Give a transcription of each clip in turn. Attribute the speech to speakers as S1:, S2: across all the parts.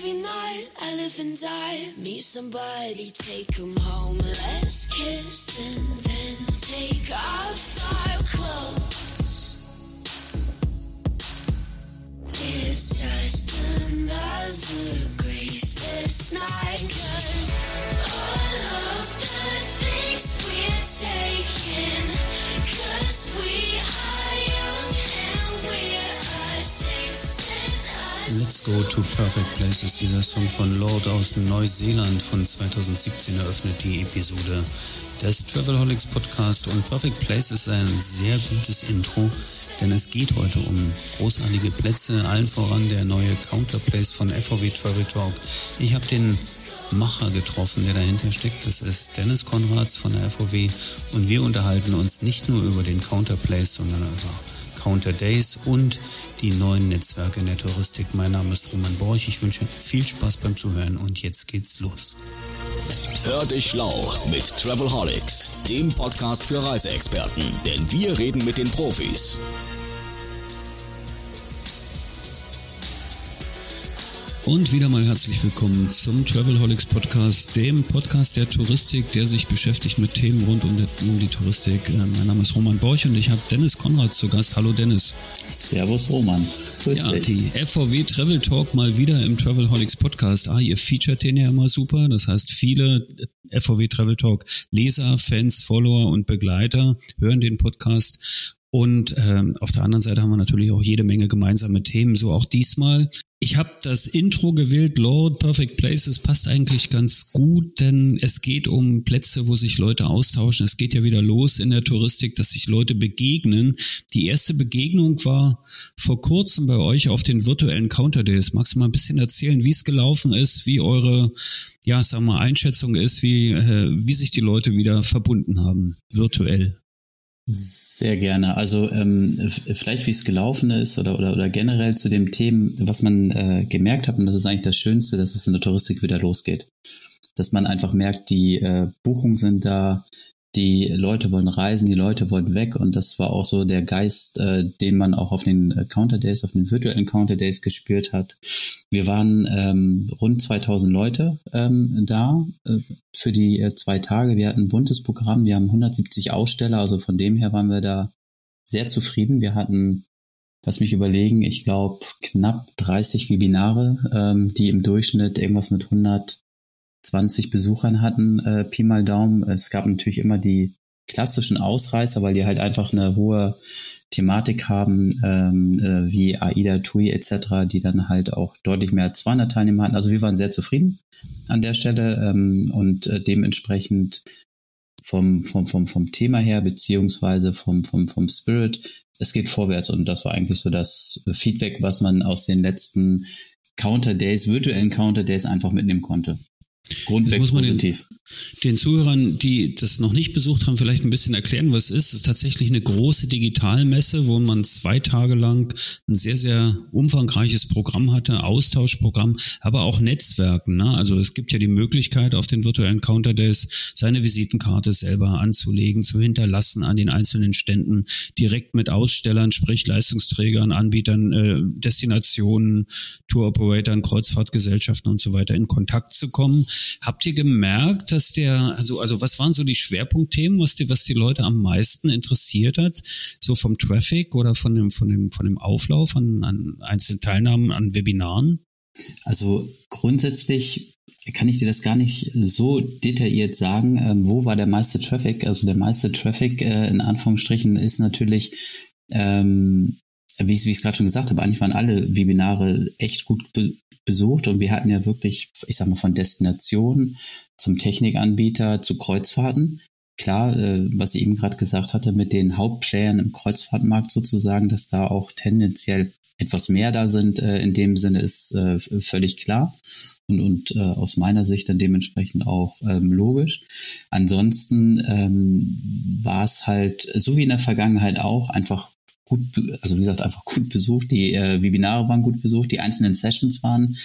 S1: every night I live and die. Meet somebody, take 'em home. Let's kiss and then take off our clothes. It's just another graceless night. Cause all of the things we're taking.
S2: Go to Perfect Places, dieser Song von Lord aus Neuseeland von 2017 eröffnet die Episode des Travelholics Podcast und Perfect Place ist ein sehr gutes Intro, denn es geht heute um großartige Plätze, allen voran der neue Counterplace von FOW Travel Talk. Ich habe den Macher getroffen, der dahinter steckt. Das ist Dennis Konrads von der FOW und wir unterhalten uns nicht nur über den Counterplace, sondern über Counter Days und die neuen Netzwerke in der Touristik. Mein Name ist Roman Borch. Ich wünsche viel Spaß beim Zuhören und jetzt geht's los.
S3: Hör dich schlau mit Travelholics, dem Podcast für Reiseexperten, denn wir reden mit den Profis.
S2: Und wieder mal herzlich willkommen zum Travelholics Podcast, dem Podcast der Touristik, der sich beschäftigt mit Themen rund um, die, um die Touristik. Äh, mein Name ist Roman Borch und ich habe Dennis Konrad zu Gast. Hallo Dennis.
S4: Servus Roman. Grüß
S2: Ja,
S4: dich.
S2: die FVW Travel Talk mal wieder im Travelholics Podcast. Ah, ihr featuret den ja immer super. Das heißt, viele FVW Travel Talk Leser, Fans, Follower und Begleiter hören den Podcast. Und ähm, auf der anderen Seite haben wir natürlich auch jede Menge gemeinsame Themen, so auch diesmal. Ich habe das Intro gewählt, Lord Perfect Places, passt eigentlich ganz gut, denn es geht um Plätze, wo sich Leute austauschen. Es geht ja wieder los in der Touristik, dass sich Leute begegnen. Die erste Begegnung war vor kurzem bei euch auf den virtuellen Counter Days. Magst du mal ein bisschen erzählen, wie es gelaufen ist, wie eure, ja, wir mal, Einschätzung ist, wie, äh, wie sich die Leute wieder verbunden haben, virtuell?
S4: Sehr gerne. Also ähm, vielleicht wie es gelaufen ist oder, oder, oder generell zu dem Themen, was man äh, gemerkt hat, und das ist eigentlich das Schönste, dass es in der Touristik wieder losgeht. Dass man einfach merkt, die äh, Buchungen sind da, die Leute wollen reisen, die Leute wollen weg und das war auch so der Geist, äh, den man auch auf den Counter Days, auf den virtuellen Counter Days gespürt hat. Wir waren ähm, rund 2000 Leute ähm, da äh, für die äh, zwei Tage. Wir hatten ein buntes Programm, wir haben 170 Aussteller, also von dem her waren wir da sehr zufrieden. Wir hatten, lass mich überlegen, ich glaube knapp 30 Webinare, ähm, die im Durchschnitt irgendwas mit 120 Besuchern hatten, äh, Pi mal Daumen. Es gab natürlich immer die klassischen Ausreißer, weil die halt einfach eine hohe Thematik haben, ähm, äh, wie AIDA, TUI etc., die dann halt auch deutlich mehr als 200 Teilnehmer hatten. Also wir waren sehr zufrieden an der Stelle ähm, und äh, dementsprechend vom, vom, vom, vom Thema her, beziehungsweise vom, vom, vom Spirit, es geht vorwärts und das war eigentlich so das Feedback, was man aus den letzten Counter Days, virtuellen Counter Days einfach mitnehmen konnte. Grundweg
S2: man den-
S4: positiv.
S2: Den Zuhörern, die das noch nicht besucht haben, vielleicht ein bisschen erklären, was es ist. Es ist tatsächlich eine große Digitalmesse, wo man zwei Tage lang ein sehr, sehr umfangreiches Programm hatte, Austauschprogramm, aber auch Netzwerken. Ne? Also es gibt ja die Möglichkeit, auf den virtuellen Counter Days seine Visitenkarte selber anzulegen, zu hinterlassen an den einzelnen Ständen, direkt mit Ausstellern, sprich Leistungsträgern, Anbietern, äh, Destinationen, Tour-Operatoren, Kreuzfahrtgesellschaften und so weiter in Kontakt zu kommen. Habt ihr gemerkt, dass der, also, also was waren so die Schwerpunktthemen, was die, was die Leute am meisten interessiert hat? So vom Traffic oder von dem, von dem, von dem Auflauf an, an einzelnen Teilnahmen an Webinaren?
S4: Also grundsätzlich kann ich dir das gar nicht so detailliert sagen, ähm, wo war der meiste Traffic. Also der meiste Traffic äh, in Anführungsstrichen ist natürlich, ähm, wie ich es gerade schon gesagt habe, eigentlich waren alle Webinare echt gut be besucht und wir hatten ja wirklich, ich sag mal, von Destination zum Technikanbieter zu Kreuzfahrten. Klar, äh, was ich eben gerade gesagt hatte, mit den Hauptplayern im Kreuzfahrtmarkt sozusagen, dass da auch tendenziell etwas mehr da sind, äh, in dem Sinne ist äh, völlig klar und, und äh, aus meiner Sicht dann dementsprechend auch ähm, logisch. Ansonsten ähm, war es halt, so wie in der Vergangenheit auch, einfach gut, also wie gesagt, einfach gut besucht. Die äh, Webinare waren gut besucht, die einzelnen Sessions waren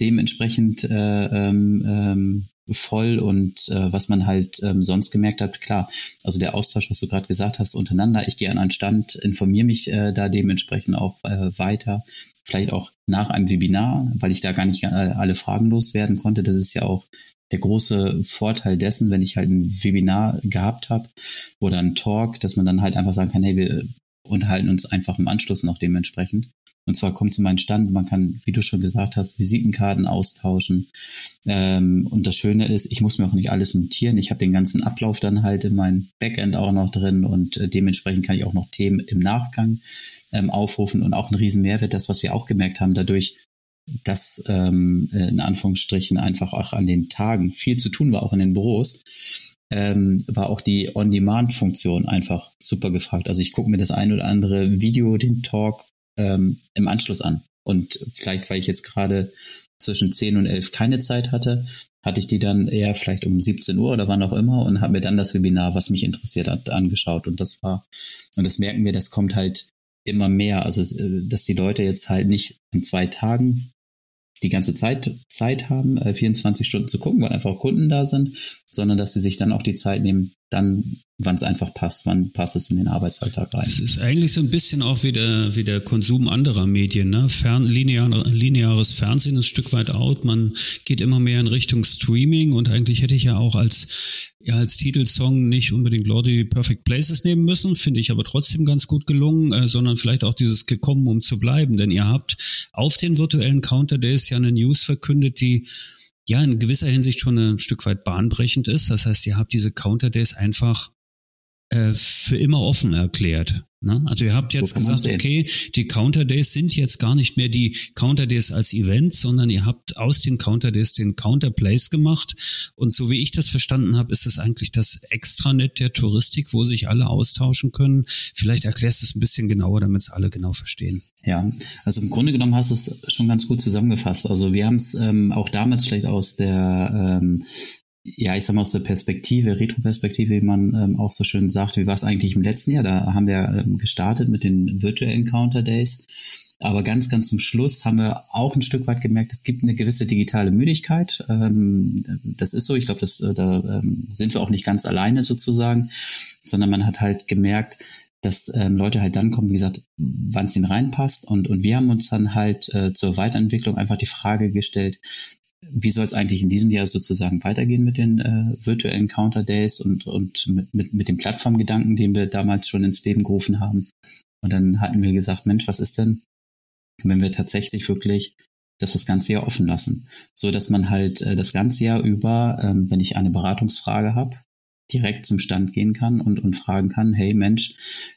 S4: dementsprechend äh, ähm, ähm, voll und äh, was man halt ähm, sonst gemerkt hat, klar, also der Austausch, was du gerade gesagt hast, untereinander, ich gehe an einen Stand, informiere mich äh, da dementsprechend auch äh, weiter. vielleicht auch nach einem Webinar, weil ich da gar nicht alle Fragen loswerden konnte. Das ist ja auch der große Vorteil dessen, wenn ich halt ein Webinar gehabt habe oder ein Talk, dass man dann halt einfach sagen kann, hey, wir unterhalten uns einfach im Anschluss noch dementsprechend. Und zwar kommt zu meinem Stand, man kann, wie du schon gesagt hast, Visitenkarten austauschen. Ähm, und das Schöne ist, ich muss mir auch nicht alles notieren. Ich habe den ganzen Ablauf dann halt in meinem Backend auch noch drin und äh, dementsprechend kann ich auch noch Themen im Nachgang ähm, aufrufen und auch ein riesen Mehrwert, das, was wir auch gemerkt haben, dadurch, dass ähm, in Anführungsstrichen einfach auch an den Tagen viel zu tun war, auch in den Büros, ähm, war auch die On-Demand-Funktion einfach super gefragt. Also ich gucke mir das ein oder andere Video, den Talk ähm, im Anschluss an. Und vielleicht, weil ich jetzt gerade zwischen 10 und 11 keine Zeit hatte, hatte ich die dann eher vielleicht um 17 Uhr oder wann auch immer und habe mir dann das Webinar, was mich interessiert hat, angeschaut. Und das war, und das merken wir, das kommt halt immer mehr. Also, äh, dass die Leute jetzt halt nicht in zwei Tagen die ganze Zeit Zeit haben, 24 äh, Stunden zu gucken, weil einfach Kunden da sind, sondern dass sie sich dann auch die Zeit nehmen, dann, wann es einfach passt, wann passt es in den Arbeitsalltag rein.
S2: Es ist eigentlich so ein bisschen auch wie der, wie der Konsum anderer Medien. Ne? Fern, linear, lineares Fernsehen ist ein Stück weit out. Man geht immer mehr in Richtung Streaming und eigentlich hätte ich ja auch als ja als Titelsong nicht unbedingt Lordy Perfect Places nehmen müssen, finde ich aber trotzdem ganz gut gelungen, äh, sondern vielleicht auch dieses gekommen, um zu bleiben. Denn ihr habt auf den virtuellen Counter Days ja eine News verkündet, die ja in gewisser Hinsicht schon ein Stück weit bahnbrechend ist. Das heißt, ihr habt diese Counter Days einfach äh, für immer offen erklärt. Ne? Also ihr habt jetzt so gesagt, okay, die Counter Days sind jetzt gar nicht mehr die Counter Days als Event, sondern ihr habt aus den Counter Days den Counter Plays gemacht. Und so wie ich das verstanden habe, ist das eigentlich das Extranet der Touristik, wo sich alle austauschen können. Vielleicht erklärst du es ein bisschen genauer, damit es alle genau verstehen.
S4: Ja, also im Grunde genommen hast du es schon ganz gut zusammengefasst. Also wir haben es ähm, auch damals vielleicht aus der ähm, ja, ich sag mal aus der Perspektive, Retroperspektive, wie man ähm, auch so schön sagt, wie war es eigentlich im letzten Jahr? Da haben wir ähm, gestartet mit den Virtual Encounter Days. Aber ganz, ganz zum Schluss haben wir auch ein Stück weit gemerkt, es gibt eine gewisse digitale Müdigkeit. Ähm, das ist so. Ich glaube, äh, da ähm, sind wir auch nicht ganz alleine sozusagen, sondern man hat halt gemerkt, dass ähm, Leute halt dann kommen, wie gesagt, wann es ihnen reinpasst. Und, und wir haben uns dann halt äh, zur Weiterentwicklung einfach die Frage gestellt, wie soll es eigentlich in diesem Jahr sozusagen weitergehen mit den äh, virtuellen Counter Days und, und mit, mit, mit dem Plattformgedanken, den wir damals schon ins Leben gerufen haben. Und dann hatten wir gesagt, Mensch, was ist denn, wenn wir tatsächlich wirklich das das ganze Jahr offen lassen, so dass man halt äh, das ganze Jahr über, ähm, wenn ich eine Beratungsfrage habe, direkt zum Stand gehen kann und, und fragen kann, hey Mensch,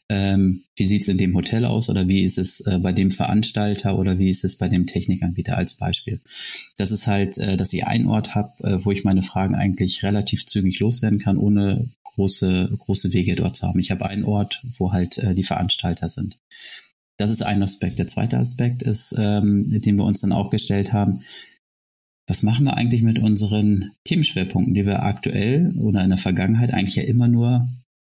S4: ähm, wie sieht's in dem Hotel aus oder wie ist es äh, bei dem Veranstalter oder wie ist es bei dem Technikanbieter als Beispiel. Das ist halt, äh, dass ich einen Ort habe, äh, wo ich meine Fragen eigentlich relativ zügig loswerden kann, ohne große, große Wege dort zu haben. Ich habe einen Ort, wo halt äh, die Veranstalter sind. Das ist ein Aspekt. Der zweite Aspekt ist, ähm, den wir uns dann auch gestellt haben, was machen wir eigentlich mit unseren Themenschwerpunkten, die wir aktuell oder in der Vergangenheit eigentlich ja immer nur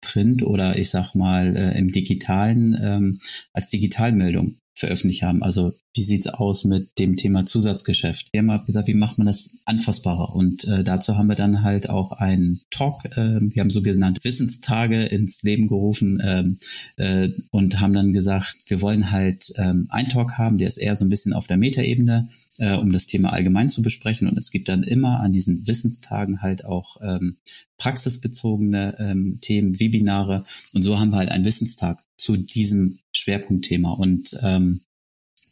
S4: Print oder ich sag mal äh, im digitalen ähm, als Digitalmeldung veröffentlicht haben. Also wie sieht's aus mit dem Thema Zusatzgeschäft? Wir haben halt gesagt, wie macht man das anfassbarer? Und äh, dazu haben wir dann halt auch einen Talk, äh, wir haben sogenannte Wissenstage ins Leben gerufen ähm, äh, und haben dann gesagt, wir wollen halt ähm, einen Talk haben, der ist eher so ein bisschen auf der Metaebene äh, um das Thema allgemein zu besprechen. Und es gibt dann immer an diesen Wissenstagen halt auch ähm, praxisbezogene ähm, Themen, Webinare. Und so haben wir halt einen Wissenstag zu diesem Schwerpunktthema. Und ähm,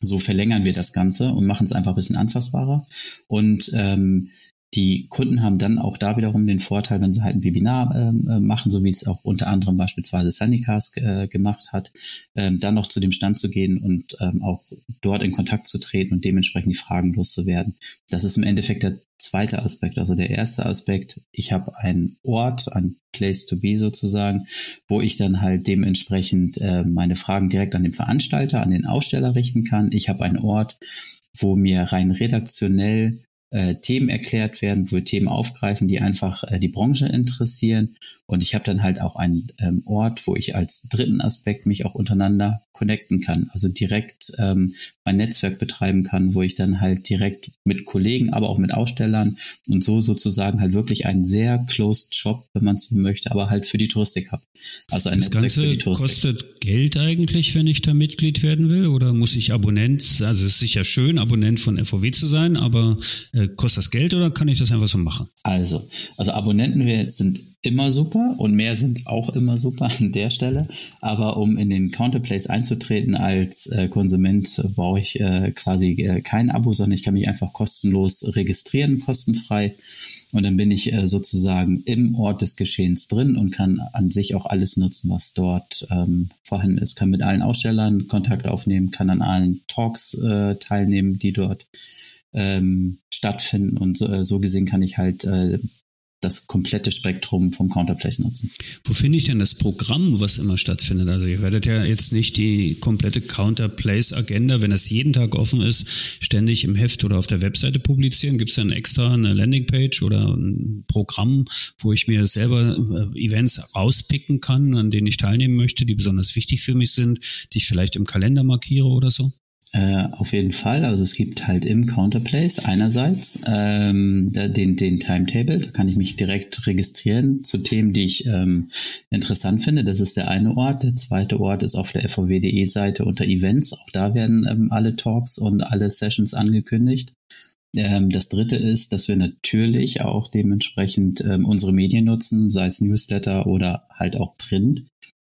S4: so verlängern wir das Ganze und machen es einfach ein bisschen anfassbarer. Und ähm, die Kunden haben dann auch da wiederum den Vorteil, wenn sie halt ein Webinar ähm, äh, machen, so wie es auch unter anderem beispielsweise Sunnycast äh, gemacht hat, ähm, dann noch zu dem Stand zu gehen und ähm, auch dort in Kontakt zu treten und dementsprechend die Fragen loszuwerden. Das ist im Endeffekt der zweite Aspekt. Also der erste Aspekt, ich habe einen Ort, ein Place to be sozusagen, wo ich dann halt dementsprechend äh, meine Fragen direkt an den Veranstalter, an den Aussteller richten kann. Ich habe einen Ort, wo mir rein redaktionell äh, Themen erklärt werden, wo wir Themen aufgreifen, die einfach äh, die Branche interessieren. Und ich habe dann halt auch einen ähm, Ort, wo ich als dritten Aspekt mich auch untereinander connecten kann, also direkt ähm, mein Netzwerk betreiben kann, wo ich dann halt direkt mit Kollegen, aber auch mit Ausstellern und so sozusagen halt wirklich einen sehr closed Shop, wenn man so möchte, aber halt für die Touristik habe.
S2: Also ein das Netzwerk Ganze für die Touristik. kostet Geld eigentlich, wenn ich da Mitglied werden will, oder muss ich Abonnent, also es ist sicher schön, Abonnent von FOW zu sein, aber äh, kostet das Geld oder kann ich das einfach so machen?
S4: Also, also Abonnenten sind immer super und mehr sind auch immer super an der Stelle. Aber um in den Counterplays einzutreten als äh, Konsument, brauche ich äh, quasi äh, kein Abo, sondern ich kann mich einfach kostenlos registrieren, kostenfrei. Und dann bin ich äh, sozusagen im Ort des Geschehens drin und kann an sich auch alles nutzen, was dort ähm, vorhanden ist. Kann mit allen Ausstellern Kontakt aufnehmen, kann an allen Talks äh, teilnehmen, die dort ähm, stattfinden. Und so, äh, so gesehen kann ich halt äh, das komplette Spektrum vom Counterplace nutzen.
S2: Wo finde ich denn das Programm, was immer stattfindet? Also ihr werdet ja jetzt nicht die komplette Counterplace-Agenda, wenn das jeden Tag offen ist, ständig im Heft oder auf der Webseite publizieren. Gibt es dann extra eine Landingpage oder ein Programm, wo ich mir selber äh, Events rauspicken kann, an denen ich teilnehmen möchte, die besonders wichtig für mich sind, die ich vielleicht im Kalender markiere oder so?
S4: Äh, auf jeden Fall. Also es gibt halt im Counterplace einerseits ähm, den, den Timetable, da kann ich mich direkt registrieren zu Themen, die ich ähm, interessant finde. Das ist der eine Ort. Der zweite Ort ist auf der FOW.de Seite unter Events. Auch da werden ähm, alle Talks und alle Sessions angekündigt. Ähm, das dritte ist, dass wir natürlich auch dementsprechend ähm, unsere Medien nutzen, sei es Newsletter oder halt auch Print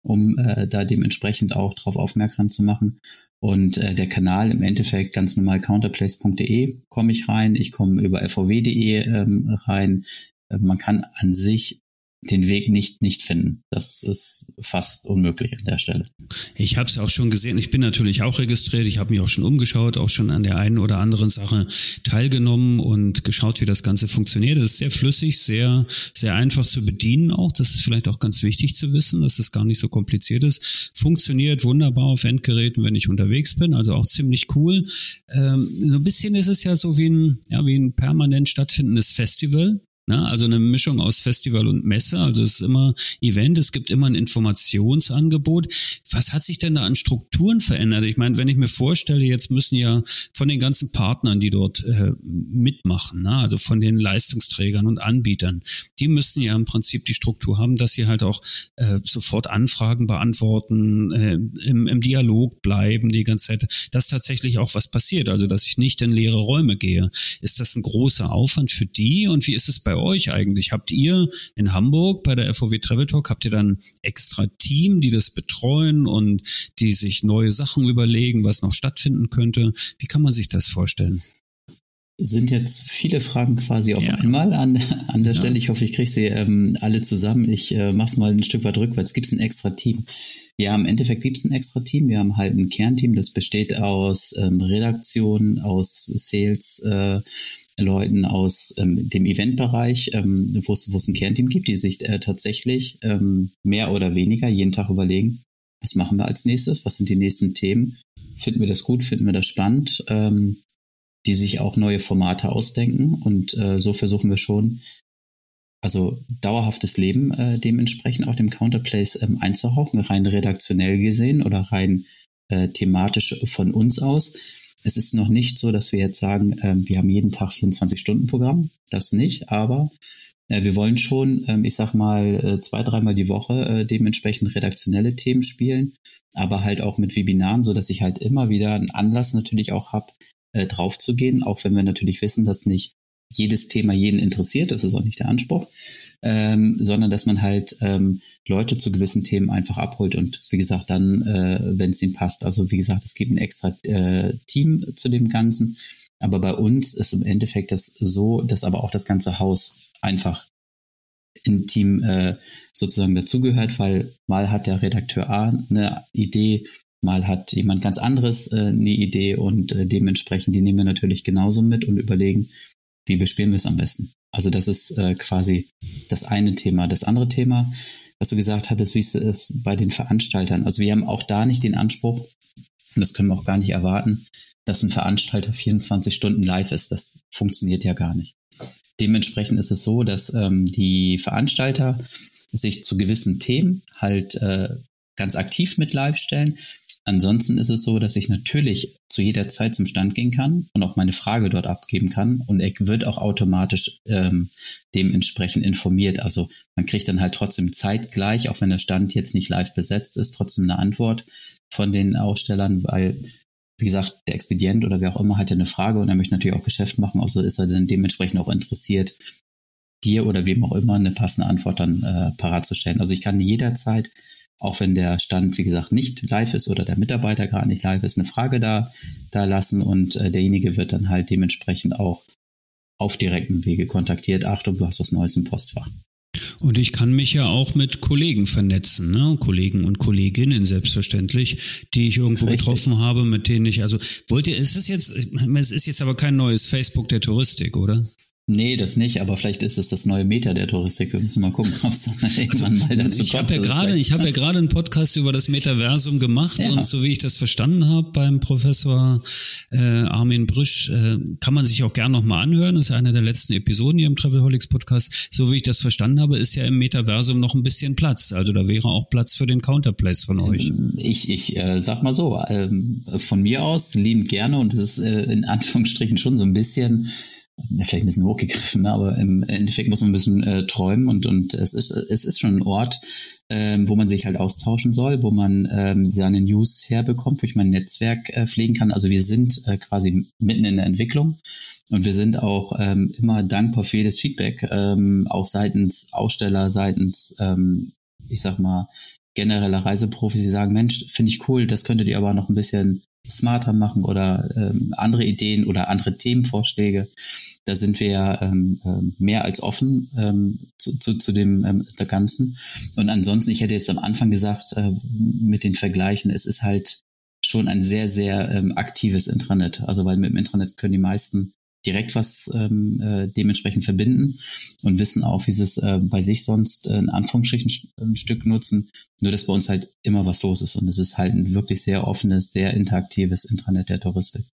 S4: um äh, da dementsprechend auch darauf aufmerksam zu machen. Und äh, der Kanal im Endeffekt ganz normal counterplace.de komme ich rein, ich komme über fvw.de ähm, rein. Äh, man kann an sich den Weg nicht nicht finden. Das ist fast unmöglich an der Stelle.
S2: Ich habe es auch schon gesehen. Ich bin natürlich auch registriert. Ich habe mich auch schon umgeschaut, auch schon an der einen oder anderen Sache teilgenommen und geschaut, wie das Ganze funktioniert. Es ist sehr flüssig, sehr sehr einfach zu bedienen. Auch das ist vielleicht auch ganz wichtig zu wissen, dass es gar nicht so kompliziert ist. Funktioniert wunderbar auf Endgeräten, wenn ich unterwegs bin. Also auch ziemlich cool. Ähm, so ein bisschen ist es ja so wie ein ja wie ein permanent stattfindendes Festival. Ne? Also eine Mischung aus Festival und Messe. Also es ist immer Event, es gibt immer ein Informationsangebot. Was hat sich denn da an Strukturen verändert? Ich meine, wenn ich mir vorstelle, jetzt müssen ja von den ganzen Partnern, die dort äh, mitmachen, ne? also von den Leistungsträgern und Anbietern, die müssen ja im Prinzip die Struktur haben, dass sie halt auch äh, sofort Anfragen beantworten, äh, im, im Dialog bleiben die ganze Zeit, dass tatsächlich auch was passiert, also dass ich nicht in leere Räume gehe. Ist das ein großer Aufwand für die und wie ist es bei bei euch eigentlich? Habt ihr in Hamburg bei der FOW Travel Talk, habt ihr dann extra Team, die das betreuen und die sich neue Sachen überlegen, was noch stattfinden könnte? Wie kann man sich das vorstellen?
S4: sind jetzt viele Fragen quasi auf ja. einmal an, an der ja. Stelle. Ich hoffe, ich kriege sie ähm, alle zusammen. Ich äh, mache es mal ein Stück weit rückwärts. Gibt es ein extra Team? Ja, im Endeffekt gibt es ein extra Team. Wir haben halt ein Kernteam, das besteht aus ähm, Redaktion, aus Sales, äh, Leuten aus ähm, dem Eventbereich, ähm, wo es ein Kernteam gibt, die sich äh, tatsächlich ähm, mehr oder weniger jeden Tag überlegen, was machen wir als nächstes, was sind die nächsten Themen, finden wir das gut, finden wir das spannend, ähm, die sich auch neue Formate ausdenken und äh, so versuchen wir schon, also dauerhaftes Leben äh, dementsprechend auch dem Counterplace ähm, einzuhauchen, rein redaktionell gesehen oder rein äh, thematisch von uns aus es ist noch nicht so, dass wir jetzt sagen, äh, wir haben jeden Tag 24-Stunden-Programm. Das nicht, aber äh, wir wollen schon, ähm, ich sag mal, äh, zwei, dreimal die Woche äh, dementsprechend redaktionelle Themen spielen, aber halt auch mit Webinaren, so dass ich halt immer wieder einen Anlass natürlich auch habe, äh, drauf zu gehen, auch wenn wir natürlich wissen, dass nicht jedes Thema jeden interessiert, das ist auch nicht der Anspruch, ähm, sondern dass man halt ähm, Leute zu gewissen Themen einfach abholt und wie gesagt dann, äh, wenn es ihnen passt. Also wie gesagt, es gibt ein extra äh, Team zu dem Ganzen, aber bei uns ist im Endeffekt das so, dass aber auch das ganze Haus einfach im Team äh, sozusagen dazugehört, weil mal hat der Redakteur A eine Idee, mal hat jemand ganz anderes äh, eine Idee und äh, dementsprechend die nehmen wir natürlich genauso mit und überlegen, wie bespielen wir es am besten. Also das ist äh, quasi das eine Thema. Das andere Thema, was du gesagt hattest, wie es ist bei den Veranstaltern. Also wir haben auch da nicht den Anspruch, Und das können wir auch gar nicht erwarten, dass ein Veranstalter 24 Stunden live ist. Das funktioniert ja gar nicht. Dementsprechend ist es so, dass ähm, die Veranstalter sich zu gewissen Themen halt äh, ganz aktiv mit live stellen. Ansonsten ist es so, dass ich natürlich zu jeder Zeit zum Stand gehen kann und auch meine Frage dort abgeben kann und er wird auch automatisch ähm, dementsprechend informiert. Also man kriegt dann halt trotzdem zeitgleich, auch wenn der Stand jetzt nicht live besetzt ist, trotzdem eine Antwort von den Ausstellern, weil wie gesagt, der Expedient oder wer auch immer hat ja eine Frage und er möchte natürlich auch Geschäft machen, also ist er dann dementsprechend auch interessiert, dir oder wem auch immer eine passende Antwort dann äh, parat zu stellen. Also ich kann jederzeit, auch wenn der Stand, wie gesagt, nicht live ist oder der Mitarbeiter gerade nicht live ist, eine Frage da, da lassen und äh, derjenige wird dann halt dementsprechend auch auf direktem Wege kontaktiert. Achtung, du hast was Neues im Postfach.
S2: Und ich kann mich ja auch mit Kollegen vernetzen, ne? Kollegen und Kolleginnen selbstverständlich, die ich irgendwo Richtig. getroffen habe, mit denen ich, also wollt ihr, ist es jetzt, es ist jetzt aber kein neues Facebook der Touristik, oder?
S4: Nee, das nicht, aber vielleicht ist es das neue Meta der Touristik. Wir müssen mal gucken, ob es dann irgendwann
S2: also, mal dazu ich kommt. Hab ja grade, ich habe ja gerade einen Podcast über das Metaversum gemacht ja. und so wie ich das verstanden habe beim Professor äh, Armin Brüsch, äh, kann man sich auch gern nochmal anhören. Das ist ja eine der letzten Episoden hier im Travelholics Podcast. So wie ich das verstanden habe, ist ja im Metaversum noch ein bisschen Platz. Also da wäre auch Platz für den Counterplace von euch.
S4: Ich, ich äh, sag mal so, äh, von mir aus liebend gerne und es ist äh, in Anführungsstrichen schon so ein bisschen vielleicht ein bisschen hochgegriffen, ne? aber im Endeffekt muss man ein bisschen äh, träumen und, und es ist, es ist schon ein Ort, ähm, wo man sich halt austauschen soll, wo man ähm, seine News herbekommt, wo ich mein Netzwerk äh, pflegen kann. Also wir sind äh, quasi mitten in der Entwicklung und wir sind auch ähm, immer dankbar für jedes Feedback, ähm, auch seitens Aussteller, seitens, ähm, ich sag mal, genereller Reiseprofis, die sagen, Mensch, finde ich cool, das könntet ihr aber noch ein bisschen smarter machen oder ähm, andere Ideen oder andere Themenvorschläge. Da sind wir ja ähm, ähm, mehr als offen ähm, zu, zu, zu dem ähm, der Ganzen. Und ansonsten, ich hätte jetzt am Anfang gesagt, äh, mit den Vergleichen, es ist halt schon ein sehr, sehr ähm, aktives Intranet. Also weil mit dem Intranet können die meisten direkt was ähm, äh, dementsprechend verbinden und wissen auch, wie sie es äh, bei sich sonst äh, in Anführungsstrichen ein Stück nutzen. Nur, dass bei uns halt immer was los ist und es ist halt ein wirklich sehr offenes, sehr interaktives Intranet der Touristik.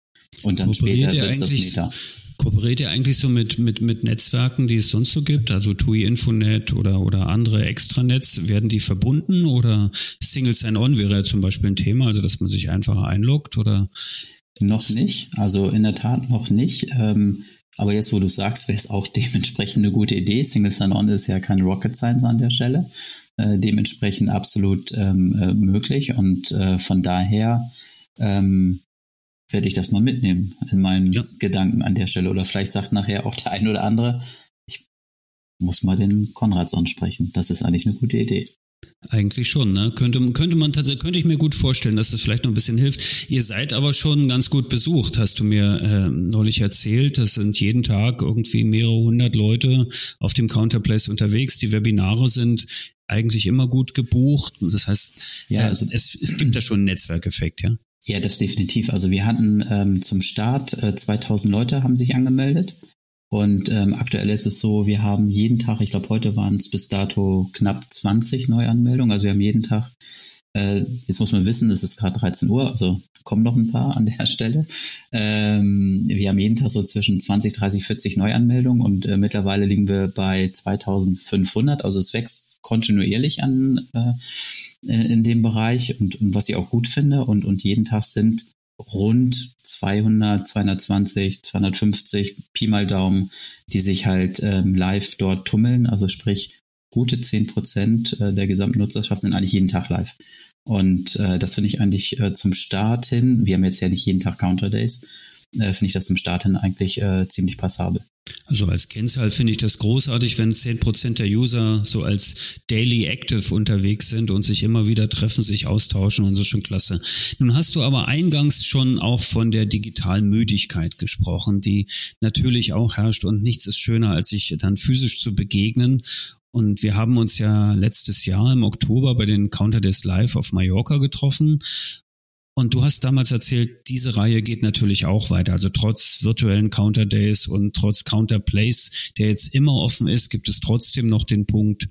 S4: Und dann Kooperiert später wird das Meta.
S2: Kooperiert ihr eigentlich so mit, mit, mit Netzwerken, die es sonst so gibt? Also TUI Infonet oder, oder andere Extranets, werden die verbunden oder Single Sign-On wäre ja zum Beispiel ein Thema, also dass man sich einfach einloggt oder
S4: noch nicht, also in der Tat noch nicht. Ähm, aber jetzt, wo du sagst, wäre es auch dementsprechend eine gute Idee. Single Sign-On ist ja kein Rocket Science an der Stelle. Äh, dementsprechend absolut ähm, äh, möglich. Und äh, von daher ähm, werde ich das mal mitnehmen in meinen ja. Gedanken an der Stelle. Oder vielleicht sagt nachher auch der ein oder andere, ich muss mal den Konrads ansprechen. Das ist eigentlich eine gute Idee.
S2: Eigentlich schon, ne? Könnte, könnte man tatsächlich, könnte ich mir gut vorstellen, dass das vielleicht noch ein bisschen hilft. Ihr seid aber schon ganz gut besucht, hast du mir äh, neulich erzählt. Das sind jeden Tag irgendwie mehrere hundert Leute auf dem Counterplace unterwegs. Die Webinare sind eigentlich immer gut gebucht. Das heißt, ja, also es, es gibt da schon einen Netzwerkeffekt, ja?
S4: Ja, das definitiv. Also wir hatten ähm, zum Start äh, 2000 Leute haben sich angemeldet und ähm, aktuell ist es so, wir haben jeden Tag, ich glaube heute waren es bis dato knapp 20 Neuanmeldungen. Also wir haben jeden Tag, äh, jetzt muss man wissen, es ist gerade 13 Uhr, also kommen noch ein paar an der Stelle. Ähm, wir haben jeden Tag so zwischen 20, 30, 40 Neuanmeldungen und äh, mittlerweile liegen wir bei 2500. Also es wächst kontinuierlich an äh, in dem Bereich und, und was ich auch gut finde. Und, und jeden Tag sind rund 200, 220, 250 Pi mal Daumen, die sich halt ähm, live dort tummeln. Also sprich, gute 10 Prozent äh, der gesamten Nutzerschaft sind eigentlich jeden Tag live. Und äh, das finde ich eigentlich äh, zum Start hin, wir haben jetzt ja nicht jeden Tag Counter Days, äh, finde ich das zum Start hin eigentlich äh, ziemlich passabel.
S2: Also als Kennzahl finde ich das großartig, wenn zehn Prozent der User so als Daily Active unterwegs sind und sich immer wieder treffen, sich austauschen und so schon klasse. Nun hast du aber eingangs schon auch von der digitalen Müdigkeit gesprochen, die natürlich auch herrscht und nichts ist schöner, als sich dann physisch zu begegnen. Und wir haben uns ja letztes Jahr im Oktober bei den Counter Days Live auf Mallorca getroffen und du hast damals erzählt, diese Reihe geht natürlich auch weiter. Also trotz virtuellen Counter Days und trotz Counter Plays, der jetzt immer offen ist, gibt es trotzdem noch den Punkt,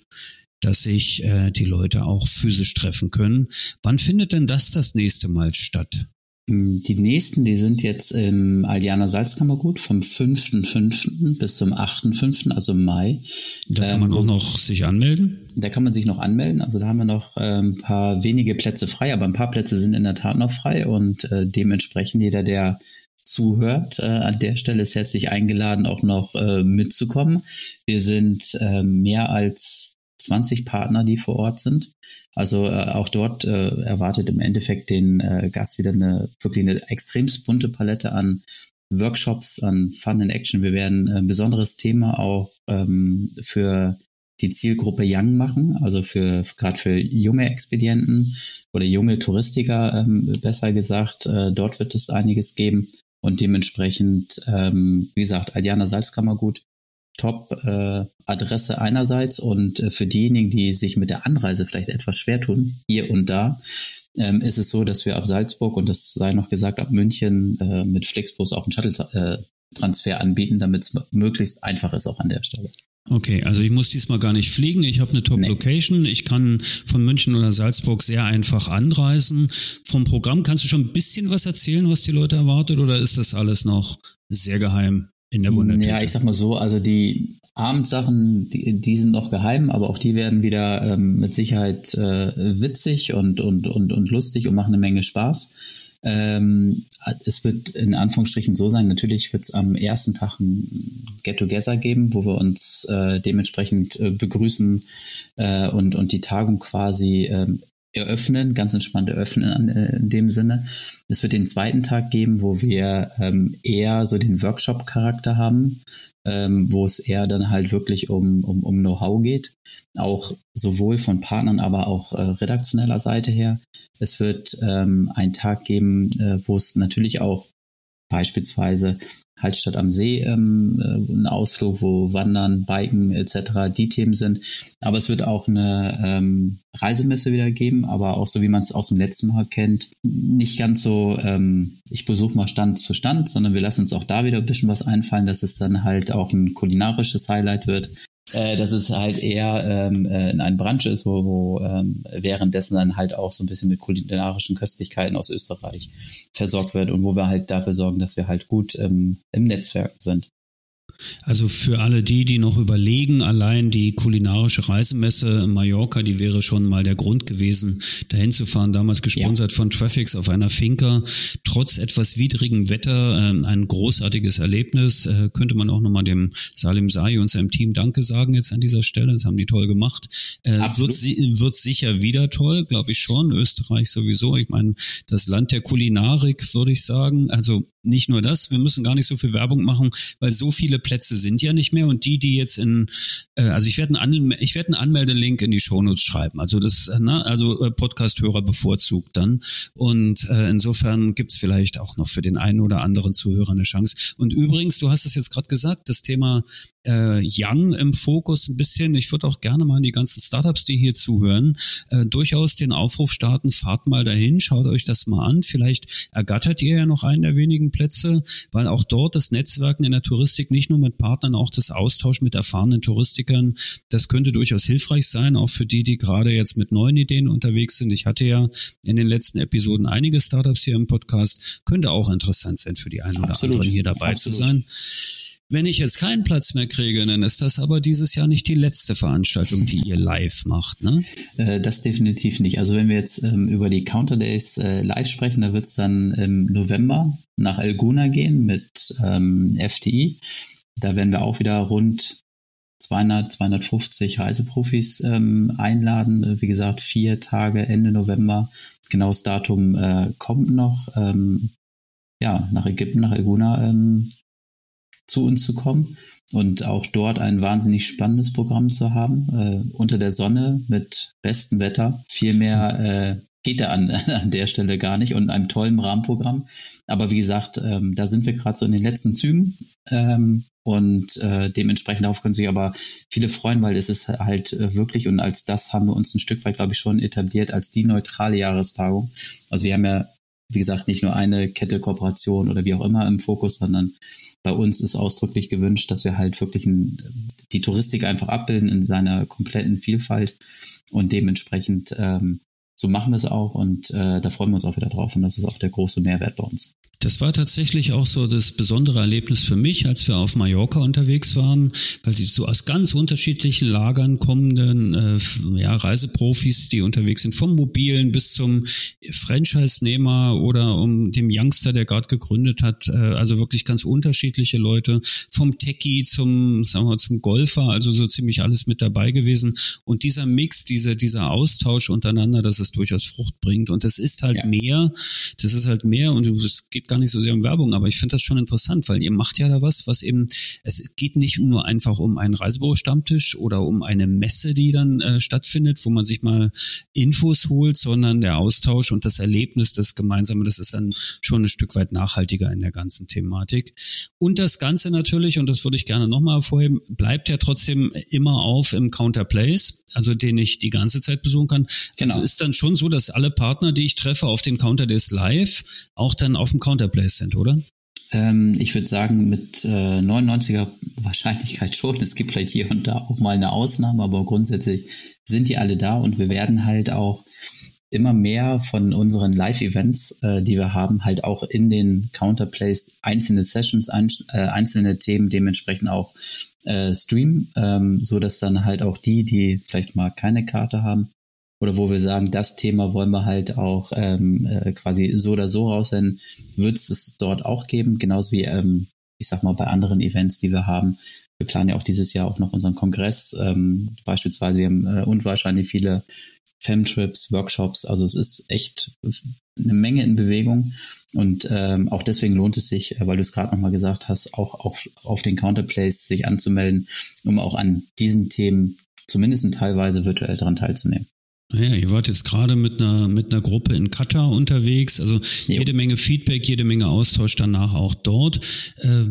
S2: dass sich äh, die Leute auch physisch treffen können. Wann findet denn das das nächste Mal statt?
S4: Mm, die nächsten, die sind jetzt im Aldiana Salzkammergut vom 5.5. bis zum 8.5., also im Mai.
S2: Da kann man ähm, auch noch sich anmelden?
S4: Da kann man sich noch anmelden. Also da haben wir noch äh, ein paar wenige Plätze frei, aber ein paar Plätze sind in der Tat noch frei und äh, dementsprechend jeder, der zuhört, äh, an der Stelle ist herzlich eingeladen, auch noch äh, mitzukommen. Wir sind äh, mehr als 20 Partner, die vor Ort sind. Also äh, auch dort äh, erwartet im Endeffekt den äh, Gast wieder eine wirklich eine extrem bunte Palette an Workshops, an Fun and Action. Wir werden ein besonderes Thema auch ähm, für die Zielgruppe Young machen, also für gerade für junge Expedienten oder junge Touristiker ähm, besser gesagt. Äh, dort wird es einiges geben und dementsprechend, ähm, wie gesagt, Aldiana Salzkammergut Top-Adresse äh, einerseits und äh, für diejenigen, die sich mit der Anreise vielleicht etwas schwer tun, hier und da, ähm, ist es so, dass wir ab Salzburg und das sei noch gesagt, ab München äh, mit Flixbus auch einen Shuttle-Transfer äh, anbieten, damit es möglichst einfach ist auch an der Stelle.
S2: Okay, also ich muss diesmal gar nicht fliegen. Ich habe eine Top-Location. Nee. Ich kann von München oder Salzburg sehr einfach anreisen. Vom Programm kannst du schon ein bisschen was erzählen, was die Leute erwartet, oder ist das alles noch sehr geheim? In der Wundertüte.
S4: Ja, ich sag mal so, also die Abendsachen, die, die sind noch geheim, aber auch die werden wieder ähm, mit Sicherheit äh, witzig und, und, und, und lustig und machen eine Menge Spaß. Ähm, es wird in Anführungsstrichen so sein, natürlich wird es am ersten Tag ein Get-Together geben, wo wir uns äh, dementsprechend äh, begrüßen äh, und, und die Tagung quasi ähm, eröffnen, ganz entspannt eröffnen äh, in dem Sinne. Es wird den zweiten Tag geben, wo wir ähm, eher so den Workshop-Charakter haben, ähm, wo es eher dann halt wirklich um, um, um Know-how geht, auch sowohl von Partnern, aber auch äh, redaktioneller Seite her. Es wird ähm, einen Tag geben, äh, wo es natürlich auch beispielsweise Haltstadt am See ähm, äh, ein Ausflug, wo Wandern, Biken etc. die Themen sind. Aber es wird auch eine ähm, Reisemesse wieder geben, aber auch so wie man es aus dem letzten Mal kennt, nicht ganz so, ähm, ich besuche mal Stand zu Stand, sondern wir lassen uns auch da wieder ein bisschen was einfallen, dass es dann halt auch ein kulinarisches Highlight wird äh, dass es halt eher ähm, äh, in einem Branch ist, wo, wo ähm, währenddessen dann halt auch so ein bisschen mit kulinarischen Köstlichkeiten aus Österreich versorgt wird und wo wir halt dafür sorgen, dass wir halt gut ähm, im Netzwerk sind.
S2: Also für alle die, die noch überlegen, allein die kulinarische Reisemesse in Mallorca, die wäre schon mal der Grund gewesen, dahin zu fahren. Damals gesponsert ja. von Traffics auf einer Finca. Trotz etwas widrigem Wetter äh, ein großartiges Erlebnis. Äh, könnte man auch nochmal dem Salim Sai und seinem Team Danke sagen jetzt an dieser Stelle. Das haben die toll gemacht. Äh, wird, wird sicher wieder toll, glaube ich schon. Österreich sowieso. Ich meine, das Land der Kulinarik, würde ich sagen. Also nicht nur das, wir müssen gar nicht so viel Werbung machen, weil so viele Plätze sind ja nicht mehr und die, die jetzt in, äh, also ich werde einen, ich werde einen Anmeldelink in die Shownotes schreiben, also das, ne, also äh, Podcast-Hörer bevorzugt dann und äh, insofern gibt's vielleicht auch noch für den einen oder anderen Zuhörer eine Chance. Und übrigens, du hast es jetzt gerade gesagt, das Thema äh, Young im Fokus ein bisschen. Ich würde auch gerne mal an die ganzen Startups, die hier zuhören, äh, durchaus den Aufruf starten, fahrt mal dahin, schaut euch das mal an. Vielleicht ergattert ihr ja noch einen der wenigen Plätze, weil auch dort das Netzwerken in der Touristik nicht nur mit Partnern, auch das Austausch mit erfahrenen Touristikern, das könnte durchaus hilfreich sein, auch für die, die gerade jetzt mit neuen Ideen unterwegs sind. Ich hatte ja in den letzten Episoden einige Startups hier im Podcast, könnte auch interessant sein für die einen oder Absolut. anderen hier dabei Absolut. zu sein. Wenn ich jetzt keinen Platz mehr kriege, dann ist das aber dieses Jahr nicht die letzte Veranstaltung, die ihr live macht, ne?
S4: Äh, das definitiv nicht. Also wenn wir jetzt ähm, über die Counter Days äh, live sprechen, da wird es dann im November nach Elguna gehen mit ähm, FTI. Da werden wir auch wieder rund 200, 250 Reiseprofis ähm, einladen. Wie gesagt, vier Tage Ende November. Genaues Datum äh, kommt noch. Ähm, ja, nach Ägypten, nach Elguna ähm, zu uns zu kommen und auch dort ein wahnsinnig spannendes Programm zu haben. Äh, unter der Sonne mit bestem Wetter. Viel mehr äh, geht da an, an der Stelle gar nicht und einem tollen Rahmenprogramm. Aber wie gesagt, ähm, da sind wir gerade so in den letzten Zügen. Ähm, und äh, dementsprechend darauf können sich aber viele freuen, weil es ist halt äh, wirklich, und als das haben wir uns ein Stück weit, glaube ich, schon etabliert, als die neutrale Jahrestagung. Also wir haben ja, wie gesagt, nicht nur eine Kette Kooperation oder wie auch immer im Fokus, sondern bei uns ist ausdrücklich gewünscht, dass wir halt wirklich ein, die Touristik einfach abbilden in seiner kompletten Vielfalt. Und dementsprechend ähm, so machen wir es auch. Und äh, da freuen wir uns auch wieder drauf. Und das ist auch der große Mehrwert bei uns.
S2: Das war tatsächlich auch so das besondere Erlebnis für mich, als wir auf Mallorca unterwegs waren, weil die so aus ganz unterschiedlichen Lagern kommenden äh, ja, Reiseprofis, die unterwegs sind, vom Mobilen bis zum Franchise-Nehmer oder um dem Youngster, der gerade gegründet hat, äh, also wirklich ganz unterschiedliche Leute, vom Techie zum, sagen wir, zum Golfer, also so ziemlich alles mit dabei gewesen. Und dieser Mix, diese, dieser Austausch untereinander, dass es durchaus Frucht bringt. Und das ist halt ja. mehr, das ist halt mehr und es geht gar nicht so sehr um Werbung, aber ich finde das schon interessant, weil ihr macht ja da was, was eben, es geht nicht nur einfach um einen Reisebüro-Stammtisch oder um eine Messe, die dann äh, stattfindet, wo man sich mal Infos holt, sondern der Austausch und das Erlebnis, das Gemeinsame, das ist dann schon ein Stück weit nachhaltiger in der ganzen Thematik. Und das Ganze natürlich, und das würde ich gerne nochmal hervorheben, bleibt ja trotzdem immer auf im Counterplace, also den ich die ganze Zeit besuchen kann. Genau. Also ist dann schon so, dass alle Partner, die ich treffe auf den Counter Days Live, auch dann auf dem Counter Counterplays sind, oder?
S4: Ähm, ich würde sagen, mit äh, 99er Wahrscheinlichkeit schon. Es gibt vielleicht hier und da auch mal eine Ausnahme, aber grundsätzlich sind die alle da und wir werden halt auch immer mehr von unseren Live-Events, äh, die wir haben, halt auch in den Counterplays einzelne Sessions, ein, äh, einzelne Themen dementsprechend auch äh, streamen, ähm, so dass dann halt auch die, die vielleicht mal keine Karte haben, oder wo wir sagen, das Thema wollen wir halt auch ähm, äh, quasi so oder so raussenden, wird es dort auch geben, genauso wie, ähm, ich sag mal, bei anderen Events, die wir haben. Wir planen ja auch dieses Jahr auch noch unseren Kongress, ähm, beispielsweise, wir haben äh, unwahrscheinlich viele Femtrips, Workshops, also es ist echt eine Menge in Bewegung und ähm, auch deswegen lohnt es sich, äh, weil du es gerade nochmal gesagt hast, auch, auch auf den Counterplays sich anzumelden, um auch an diesen Themen zumindest teilweise virtuell daran teilzunehmen.
S2: Naja, ihr wart jetzt gerade mit einer, mit einer Gruppe in Katar unterwegs, also jo. jede Menge Feedback, jede Menge Austausch danach auch dort. Äh,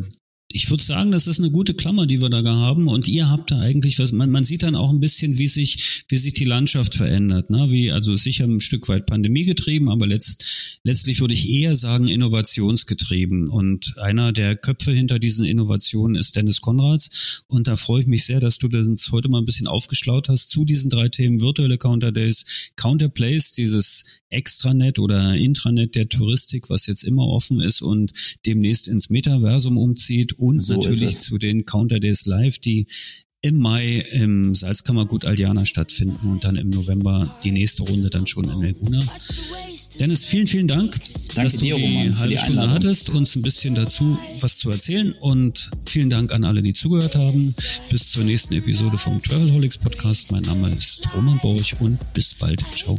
S2: ich würde sagen, das ist eine gute Klammer, die wir da haben. Und ihr habt da eigentlich was, man, man sieht dann auch ein bisschen, wie sich, wie sich die Landschaft verändert. Ne? Wie, also sicher ein Stück weit Pandemie getrieben, aber letzt, letztlich würde ich eher sagen innovationsgetrieben. Und einer der Köpfe hinter diesen Innovationen ist Dennis Konrads. Und da freue ich mich sehr, dass du das heute mal ein bisschen aufgeschlaut hast zu diesen drei Themen. Virtuelle Counter Days, Counterplace, dieses Extranet oder Intranet der Touristik, was jetzt immer offen ist und demnächst ins Metaversum umzieht und so natürlich zu den Counter Days Live, die im Mai im Salzkammergut Aldiana stattfinden und dann im November die nächste Runde dann schon in Laguna. Dennis, vielen, vielen Dank, Danke dass du dir, die Roman, halbe die Stunde hattest, uns ein bisschen dazu was zu erzählen und vielen Dank an alle, die zugehört haben. Bis zur nächsten Episode vom Travelholics Podcast. Mein Name ist Roman Borch und bis bald. Ciao